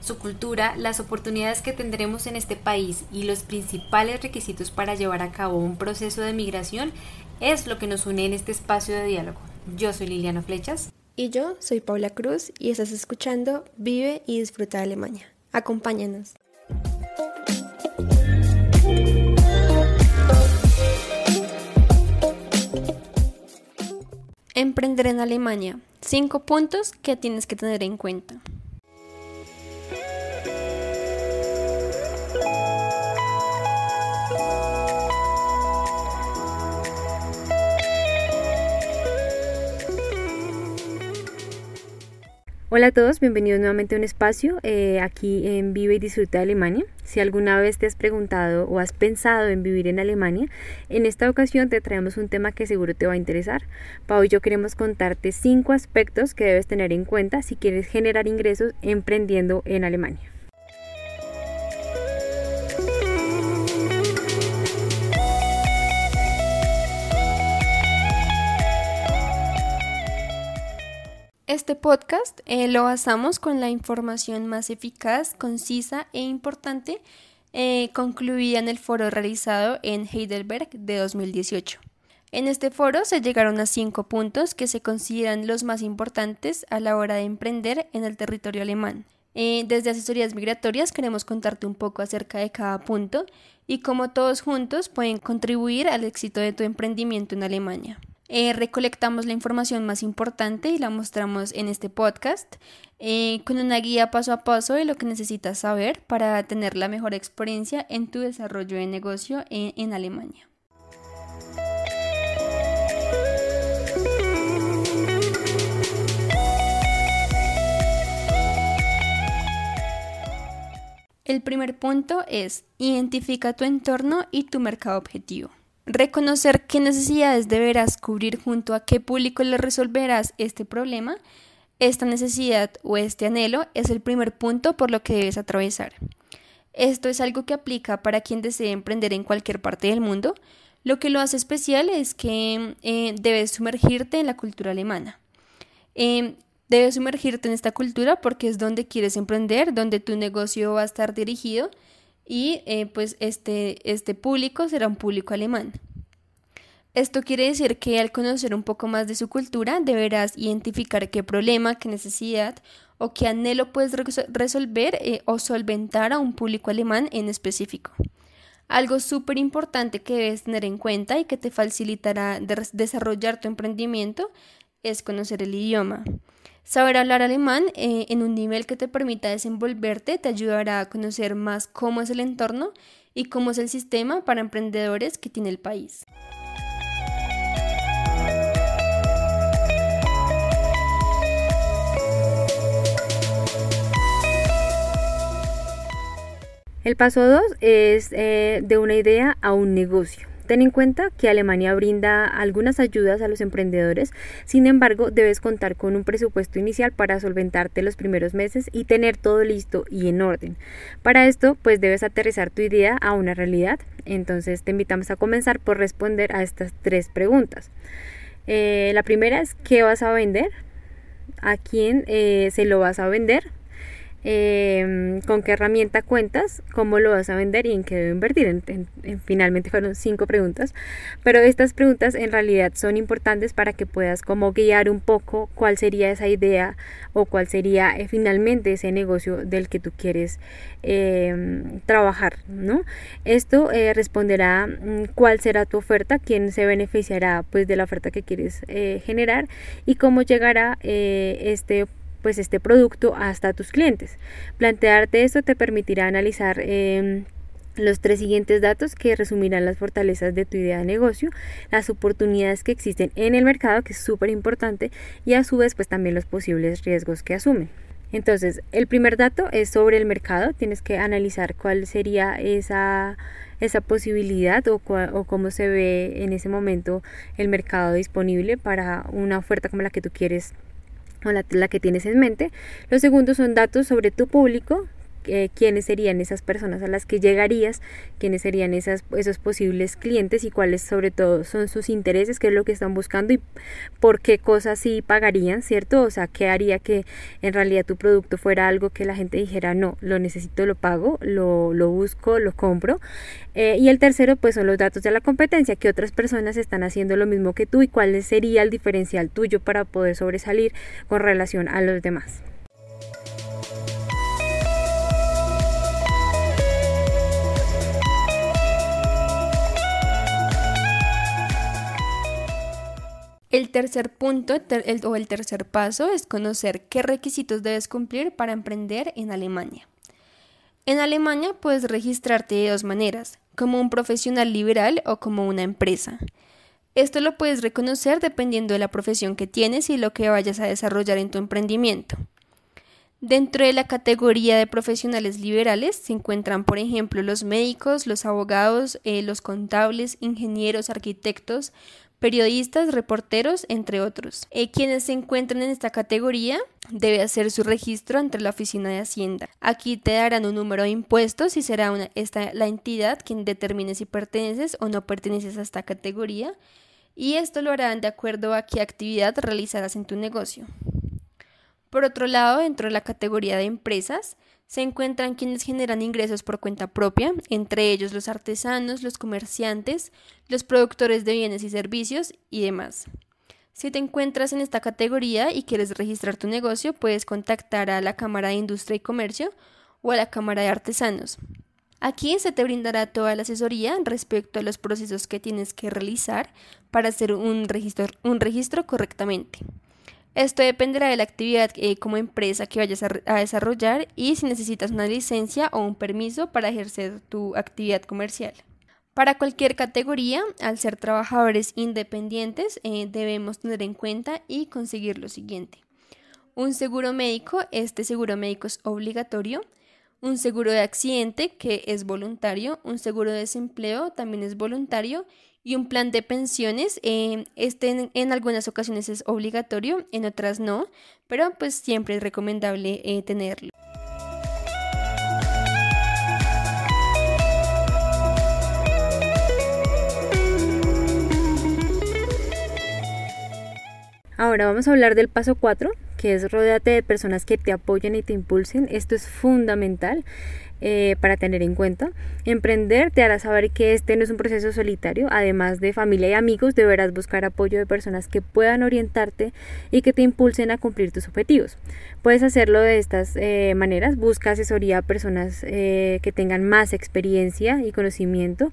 Su cultura, las oportunidades que tendremos en este país y los principales requisitos para llevar a cabo un proceso de migración es lo que nos une en este espacio de diálogo. Yo soy Liliana Flechas. Y yo soy Paula Cruz y estás escuchando Vive y Disfruta de Alemania. Acompáñanos. Emprender en Alemania. Cinco puntos que tienes que tener en cuenta. Hola a todos, bienvenidos nuevamente a un espacio eh, aquí en Vive y Disfruta de Alemania. Si alguna vez te has preguntado o has pensado en vivir en Alemania, en esta ocasión te traemos un tema que seguro te va a interesar. Pau y yo queremos contarte cinco aspectos que debes tener en cuenta si quieres generar ingresos emprendiendo en Alemania. Este podcast eh, lo basamos con la información más eficaz, concisa e importante eh, concluida en el foro realizado en Heidelberg de 2018. En este foro se llegaron a cinco puntos que se consideran los más importantes a la hora de emprender en el territorio alemán. Eh, desde Asesorías Migratorias queremos contarte un poco acerca de cada punto y cómo todos juntos pueden contribuir al éxito de tu emprendimiento en Alemania. Eh, recolectamos la información más importante y la mostramos en este podcast eh, con una guía paso a paso de lo que necesitas saber para tener la mejor experiencia en tu desarrollo de negocio en, en Alemania. El primer punto es identifica tu entorno y tu mercado objetivo. Reconocer qué necesidades deberás cubrir junto a qué público le resolverás este problema, esta necesidad o este anhelo es el primer punto por lo que debes atravesar. Esto es algo que aplica para quien desee emprender en cualquier parte del mundo. Lo que lo hace especial es que eh, debes sumergirte en la cultura alemana. Eh, debes sumergirte en esta cultura porque es donde quieres emprender, donde tu negocio va a estar dirigido y eh, pues este, este público será un público alemán. Esto quiere decir que al conocer un poco más de su cultura deberás identificar qué problema, qué necesidad o qué anhelo puedes resolver eh, o solventar a un público alemán en específico. Algo súper importante que debes tener en cuenta y que te facilitará desarrollar tu emprendimiento es conocer el idioma. Saber hablar alemán eh, en un nivel que te permita desenvolverte te ayudará a conocer más cómo es el entorno y cómo es el sistema para emprendedores que tiene el país. El paso 2 es eh, de una idea a un negocio. Ten en cuenta que Alemania brinda algunas ayudas a los emprendedores, sin embargo debes contar con un presupuesto inicial para solventarte los primeros meses y tener todo listo y en orden. Para esto pues debes aterrizar tu idea a una realidad, entonces te invitamos a comenzar por responder a estas tres preguntas. Eh, la primera es ¿qué vas a vender? ¿A quién eh, se lo vas a vender? Em, con qué herramienta cuentas, cómo lo vas a vender y en qué debo invertir. finalmente fueron cinco preguntas, pero estas preguntas en realidad son importantes para que puedas como guiar un poco cuál sería esa idea o cuál sería eh, finalmente ese negocio del que tú quieres em, trabajar. ¿no? Esto eh, responderá mm, cuál será tu oferta, quién se beneficiará pues de la oferta que quieres eh, generar y cómo llegará este pues este producto hasta tus clientes. Plantearte esto te permitirá analizar em, los tres siguientes datos que resumirán las fortalezas de tu idea de negocio, las oportunidades que existen en el mercado, que es súper importante, y a su vez pues también los posibles riesgos que asumen. Entonces, el primer dato es sobre el mercado, tienes que analizar cuál sería esa esa posibilidad o, o cómo se ve en ese momento el mercado disponible para una oferta como la que tú quieres o la, la, que tienes en mente. Los segundos son datos sobre tu público, eh, quiénes serían esas personas a las que llegarías, quiénes serían esas, esos posibles clientes y cuáles sobre todo son sus intereses, qué es lo que están buscando y por qué cosas sí pagarían, ¿cierto? O sea, qué haría que en realidad tu producto fuera algo que la gente dijera, no, lo necesito, lo pago, lo, lo busco, lo compro. Eh, y el tercero, pues son los datos de la competencia, que otras personas están haciendo lo mismo que tú y cuál sería el diferencial tuyo para poder sobresalir con relación a los demás. El tercer punto o el tercer paso es conocer qué requisitos debes cumplir para emprender en Alemania. En Alemania puedes registrarte de dos maneras, como un profesional liberal o como una empresa. Esto lo puedes reconocer dependiendo de la profesión que tienes y lo que vayas a desarrollar en tu emprendimiento. Dentro de la categoría de profesionales liberales se encuentran, por ejemplo, los médicos, los abogados, eh, los contables, ingenieros, arquitectos, periodistas, reporteros, entre otros. Eh, quienes se encuentran en esta categoría debe hacer su registro ante la oficina de Hacienda. Aquí te darán un número de impuestos y será esta, la entidad quien determine si perteneces o no perteneces a esta categoría y esto lo harán de acuerdo a qué actividad realizarás en tu negocio. Por otro lado, dentro de la categoría de empresas, se encuentran quienes generan ingresos por cuenta propia, entre ellos los artesanos, los comerciantes, los productores de bienes y servicios y demás. Si te encuentras en esta categoría y quieres registrar tu negocio, puedes contactar a la Cámara de Industria y Comercio o a la Cámara de Artesanos. Aquí se te brindará toda la asesoría respecto a los procesos que tienes que realizar para hacer un registro, un registro correctamente. Esto dependerá de la actividad eh, como empresa que vayas a, desarrollar y si necesitas una licencia o un permiso para ejercer tu actividad comercial. Para cualquier categoría, al ser trabajadores independientes, eh, debemos tener en cuenta y conseguir lo siguiente. Un seguro médico, este seguro médico es obligatorio. Un seguro de accidente, que es voluntario. Un seguro de desempleo, también es voluntario y un plan de pensiones. Eh, este en, algunas ocasiones es obligatorio, en otras no, pero pues siempre es recomendable eh, tenerlo. Ahora vamos a hablar del paso 4, que es rodeate de personas que te apoyen y te impulsen. Esto es fundamental. Eh, para tener en cuenta. Emprender te hará saber que este no es un proceso solitario, además de familia y amigos deberás buscar apoyo de personas que puedan orientarte y que te impulsen a cumplir tus objetivos. Puedes hacerlo de estas eh, maneras, busca asesoría a personas eh, que tengan más experiencia y conocimiento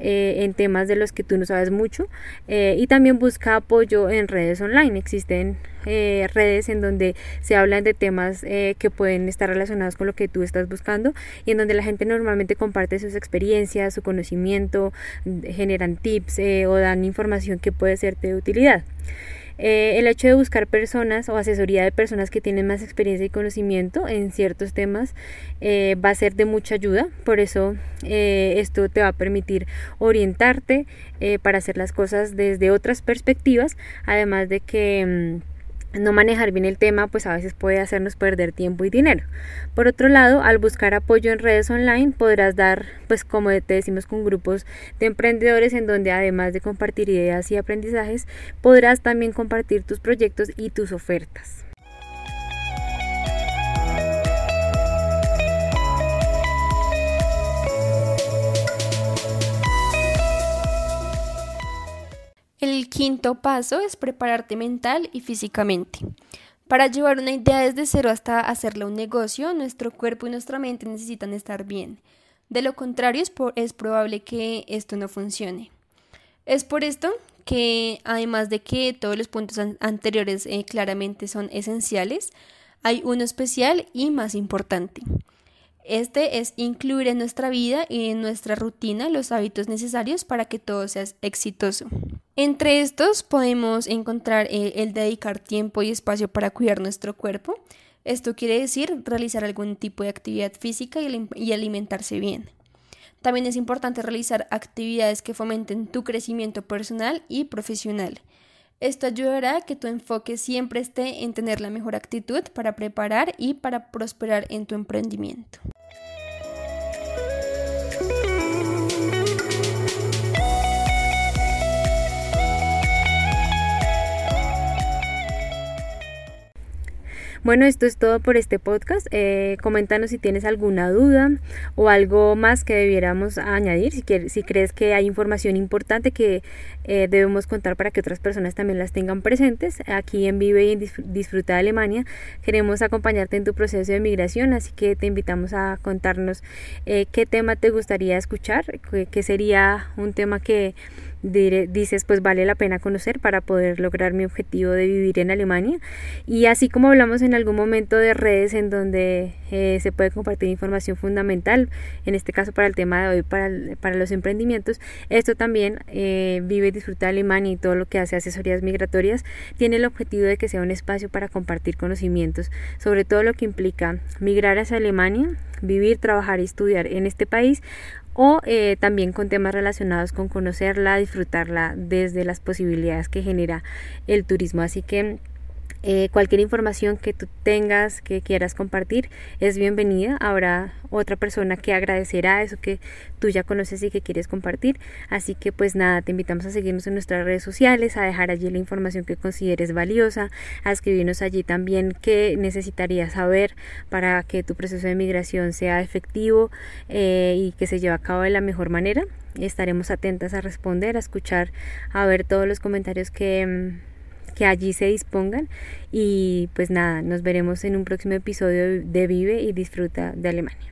en temas de los que tú no sabes mucho y también busca apoyo en redes online. Existen eh, redes en donde se hablan de temas eh, que pueden estar relacionados con lo que tú estás buscando y en donde la gente normalmente comparte sus experiencias, su conocimiento, generan tips eh, o dan información que puede serte de utilidad. el hecho de buscar personas o asesoría de personas que tienen más experiencia y conocimiento en ciertos temas va a ser de mucha ayuda. Por eso esto te va a permitir orientarte para hacer las cosas desde otras perspectivas, además de que... Mm, no manejar bien el tema pues a veces puede hacernos perder tiempo y dinero. Por otro lado, al buscar apoyo en redes online podrás dar pues como te decimos con grupos de emprendedores en donde además de compartir ideas y aprendizajes podrás también compartir tus proyectos y tus ofertas. Quinto paso es prepararte mental y físicamente. Para llevar una idea desde cero hasta hacerla un negocio, nuestro cuerpo y nuestra mente necesitan estar bien. De lo contrario, es, probable que esto no funcione. Es por esto que, además de que todos los puntos anteriores eh, claramente son esenciales, hay uno especial y más importante. Este es incluir en nuestra vida y en nuestra rutina los hábitos necesarios para que todo sea exitoso. Entre estos podemos encontrar el dedicar tiempo y espacio para cuidar nuestro cuerpo. Esto quiere decir realizar algún tipo de actividad física y alimentarse bien. También es importante realizar actividades que fomenten tu crecimiento personal y profesional. Esto ayudará a que tu enfoque siempre esté en tener la mejor actitud para preparar y para prosperar en tu emprendimiento. Bueno, esto es todo por este podcast. Eh, coméntanos si tienes alguna duda o algo más que debiéramos añadir. Si, si crees que hay información importante que eh, debemos contar para que otras personas también las tengan presentes. Aquí en Vive y en Disfruta de Alemania queremos acompañarte en tu proceso de migración, así que te invitamos a contarnos eh, qué tema te gustaría escuchar, qué sería un tema que dices pues vale la pena conocer para poder lograr mi objetivo de vivir en Alemania y así como hablamos en algún momento de redes en donde eh, se puede compartir información fundamental en este caso para el tema de hoy para, para los emprendimientos esto también eh, vive y disfruta Alemania y todo lo que hace asesorías migratorias tiene el objetivo de que sea un espacio para compartir conocimientos sobre todo lo que implica migrar hacia Alemania vivir, trabajar y estudiar en este país o eh, también con temas relacionados con conocerla, disfrutarla desde las posibilidades que genera el turismo. Así que eh, cualquier información que tú tengas, que quieras compartir, es bienvenida. Habrá otra persona que agradecerá eso que tú ya conoces y que quieres compartir. Así que pues nada, te invitamos a seguirnos en nuestras redes sociales, a dejar allí la información que consideres valiosa, a escribirnos allí también qué necesitarías saber para que tu proceso de migración sea efectivo eh, y que se lleve a cabo de la mejor manera. Estaremos atentas a responder, a escuchar, a ver todos los comentarios que mm, que allí se dispongan y pues nada, nos veremos en un próximo episodio de Vive y Disfruta de Alemania.